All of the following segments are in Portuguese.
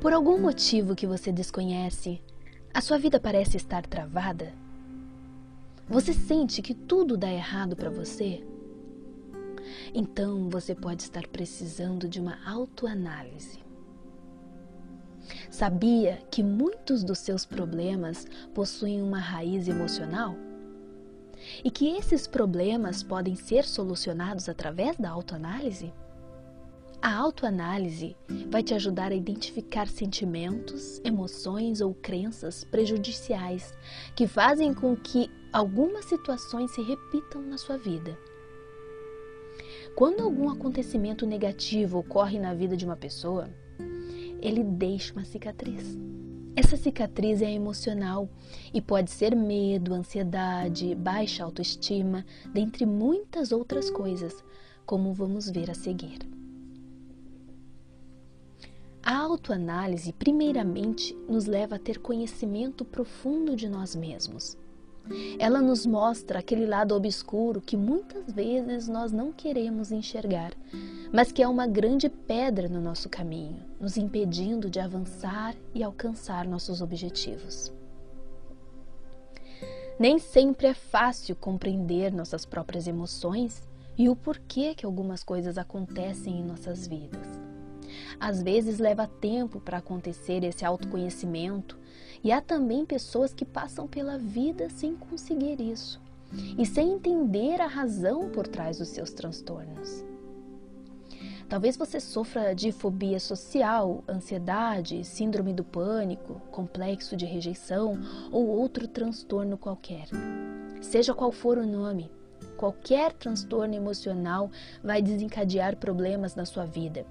Por algum motivo que você desconhece, a sua vida parece estar travada? Você sente que tudo dá errado para você? Então você pode estar precisando de uma autoanálise. Sabia que muitos dos seus problemas possuem uma raiz emocional? E que esses problemas podem ser solucionados através da autoanálise? A autoanálise vai te ajudar a identificar sentimentos, emoções ou crenças prejudiciais que fazem com que algumas situações se repitam na sua vida. Quando algum acontecimento negativo ocorre na vida de uma pessoa, ele deixa uma cicatriz. Essa cicatriz é emocional e pode ser medo, ansiedade, baixa autoestima, dentre muitas outras coisas, como vamos ver a seguir. A autoanálise, primeiramente, nos leva a ter conhecimento profundo de nós mesmos. Ela nos mostra aquele lado obscuro que muitas vezes nós não queremos enxergar, mas que é uma grande pedra no nosso caminho, nos impedindo de avançar e alcançar nossos objetivos. Nem sempre é fácil compreender nossas próprias emoções e o porquê que algumas coisas acontecem em nossas vidas. Às vezes leva tempo para acontecer esse autoconhecimento e há também pessoas que passam pela vida sem conseguir isso e sem entender a razão por trás dos seus transtornos. Talvez você sofra de fobia social, ansiedade, síndrome do pânico, complexo de rejeição ou outro transtorno qualquer. Seja qual for o nome, qualquer transtorno emocional vai desencadear problemas na sua vida.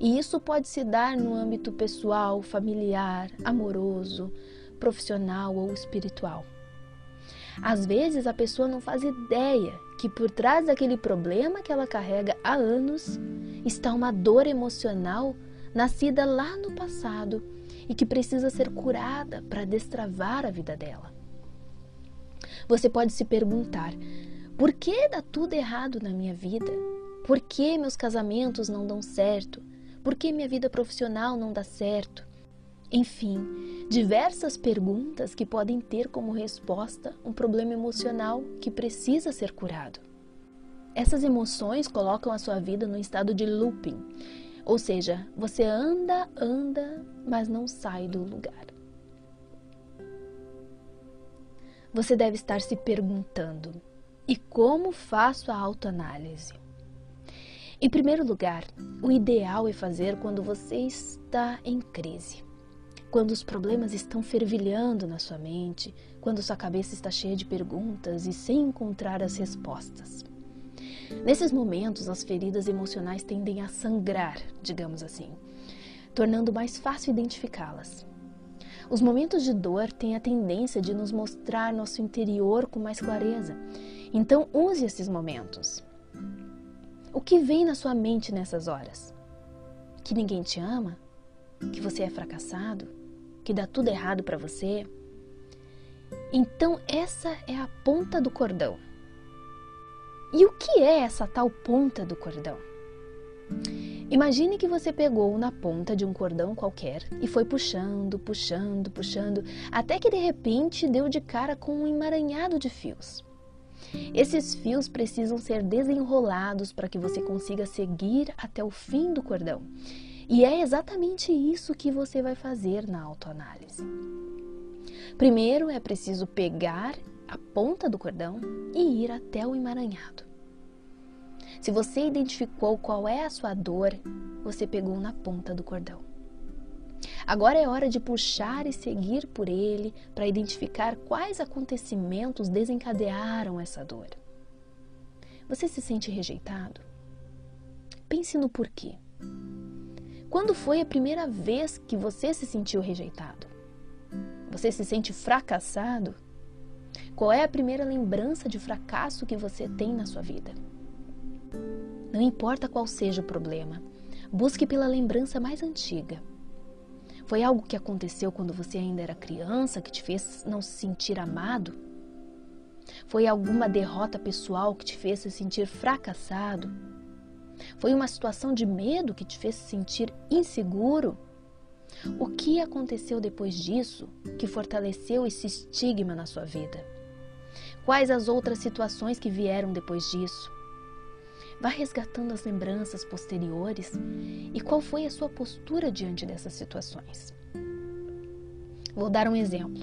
E isso pode se dar no âmbito pessoal, familiar, amoroso, profissional ou espiritual. Às vezes a pessoa não faz ideia que por trás daquele problema que ela carrega há anos está uma dor emocional nascida lá no passado e que precisa ser curada para destravar a vida dela. Você pode se perguntar: por que dá tudo errado na minha vida? Por que meus casamentos não dão certo? Por que minha vida profissional não dá certo? Enfim, diversas perguntas que podem ter como resposta um problema emocional que precisa ser curado. Essas emoções colocam a sua vida no estado de looping, ou seja, você anda, anda, mas não sai do lugar. Você deve estar se perguntando: e como faço a autoanálise? Em primeiro lugar, o ideal é fazer quando você está em crise quando os problemas estão fervilhando na sua mente, quando sua cabeça está cheia de perguntas e sem encontrar as respostas. Nesses momentos, as feridas emocionais tendem a sangrar, digamos assim, tornando mais fácil identificá-las. Os momentos de dor têm a tendência de nos mostrar nosso interior com mais clareza. Então, use esses momentos. O que vem na sua mente nessas horas? Que ninguém te ama? Que você é fracassado? que dá tudo errado para você. Então, essa é a ponta do cordão. E o que é essa tal ponta do cordão? Imagine que você pegou na ponta de um cordão qualquer e foi puxando, puxando, puxando, até que de repente deu de cara com um emaranhado de fios. Esses fios precisam ser desenrolados para que você consiga seguir até o fim do cordão. E é exatamente isso que você vai fazer na autoanálise. Primeiro é preciso pegar a ponta do cordão e ir até o emaranhado. Se você identificou qual é a sua dor, você pegou na ponta do cordão. Agora é hora de puxar e seguir por ele para identificar quais acontecimentos desencadearam essa dor. Você se sente rejeitado? Pense no porquê. Quando foi a primeira vez que você se sentiu rejeitado? Você se sente fracassado? Qual é a primeira lembrança de fracasso que você tem na sua vida? Não importa qual seja o problema, busque pela lembrança mais antiga. Foi algo que aconteceu quando você ainda era criança que te fez não se sentir amado? Foi alguma derrota pessoal que te fez se sentir fracassado? Foi uma situação de medo que te fez se sentir inseguro? O que aconteceu depois disso que fortaleceu esse estigma na sua vida? Quais as outras situações que vieram depois disso? Vá resgatando as lembranças posteriores e qual foi a sua postura diante dessas situações. Vou dar um exemplo.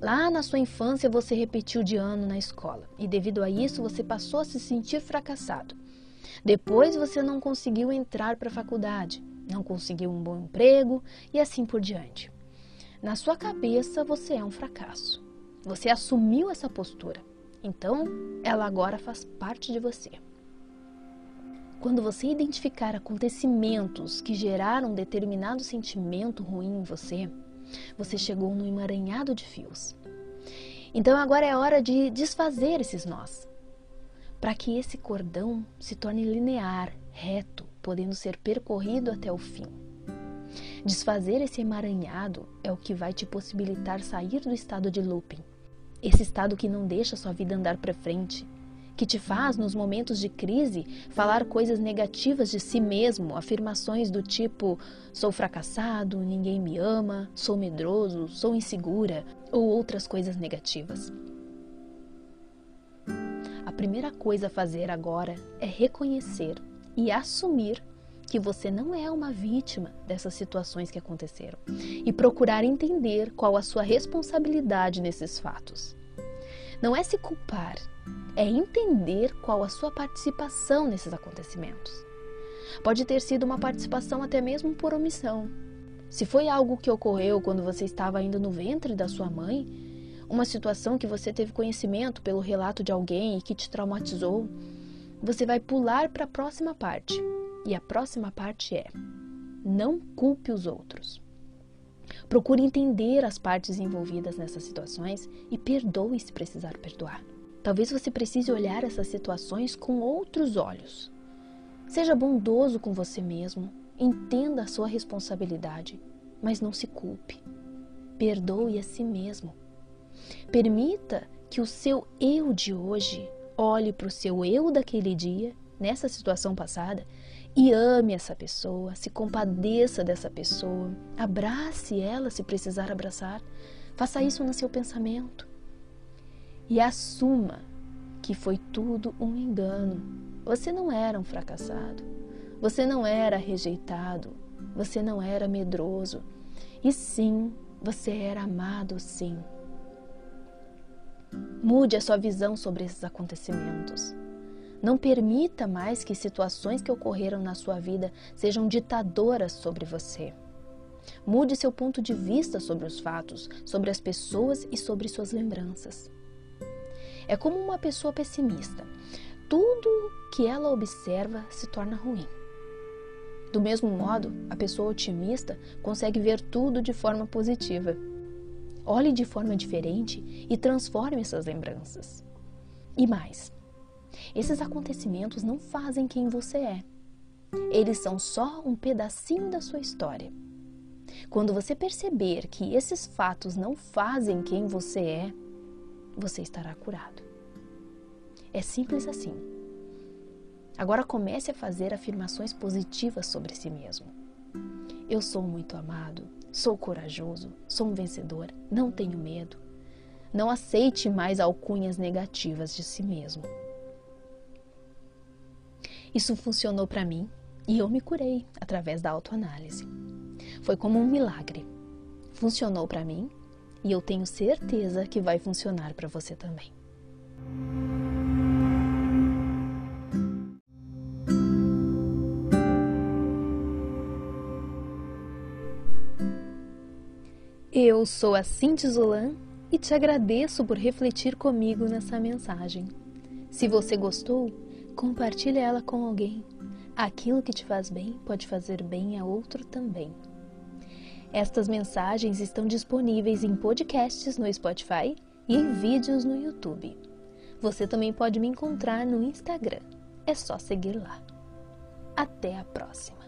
Lá na sua infância você repetiu de ano na escola e devido a isso você passou a se sentir fracassado. Depois você não conseguiu entrar para a faculdade, não conseguiu um bom emprego e assim por diante. Na sua cabeça você é um fracasso. Você assumiu essa postura. Então, ela agora faz parte de você. Quando você identificar acontecimentos que geraram determinado sentimento ruim em você, você chegou no emaranhado de fios. Então agora é hora de desfazer esses nós, para que esse cordão se torne linear, reto, podendo ser percorrido até o fim. Desfazer esse emaranhado é o que vai te possibilitar sair do estado de looping, esse estado que não deixa sua vida andar para frente, que te faz, nos momentos de crise, falar coisas negativas de si mesmo, afirmações do tipo: sou fracassado, ninguém me ama, sou medroso, sou insegura, ou outras coisas negativas. A primeira coisa a fazer agora é reconhecer e assumir que você não é uma vítima dessas situações que aconteceram e procurar entender qual a sua responsabilidade nesses fatos. Não é se culpar, é entender qual a sua participação nesses acontecimentos. Pode ter sido uma participação até mesmo por omissão. Se foi algo que ocorreu quando você estava ainda no ventre da sua mãe, uma situação que você teve conhecimento pelo relato de alguém e que te traumatizou, você vai pular para a próxima parte. E a próxima parte é: não culpe os outros. Procure entender as partes envolvidas nessas situações e perdoe se precisar perdoar. Talvez você precise olhar essas situações com outros olhos. Seja bondoso com você mesmo, entenda a sua responsabilidade, mas não se culpe. Perdoe a si mesmo. Permita que o seu eu de hoje olhe para o seu eu daquele dia, nessa situação passada, e ame essa pessoa, se compadeça dessa pessoa, abrace ela se precisar abraçar. Faça isso no seu pensamento e assuma que foi tudo um engano. Você não era um fracassado, você não era rejeitado, você não era medroso, e sim, você era amado, sim. Mude a sua visão sobre esses acontecimentos. Não permita mais que situações que ocorreram na sua vida sejam ditadoras sobre você. Mude seu ponto de vista sobre os fatos, sobre as pessoas e sobre suas lembranças. É como uma pessoa pessimista. Tudo que ela observa se torna ruim. Do mesmo modo, a pessoa otimista consegue ver tudo de forma positiva. Olhe de forma diferente e transforme essas lembranças. E mais, esses acontecimentos não fazem quem você é. Eles são só um pedacinho da sua história. Quando você perceber que esses fatos não fazem quem você é, você estará curado. É simples assim. Agora comece a fazer afirmações positivas sobre si mesmo. Eu sou muito amado, sou corajoso, sou um vencedor, não tenho medo. Não aceite mais alcunhas negativas de si mesmo. Isso funcionou para mim e eu me curei através da autoanálise. Foi como um milagre. Funcionou para mim e eu tenho certeza que vai funcionar para você também. Eu sou a Cinti Zulan e te agradeço por refletir comigo nessa mensagem. Se você gostou, compartilhe ela com alguém. Aquilo que te faz bem pode fazer bem a outro também. Estas mensagens estão disponíveis em podcasts no Spotify e em vídeos no YouTube. Você também pode me encontrar no Instagram. É só seguir lá. Até a próxima!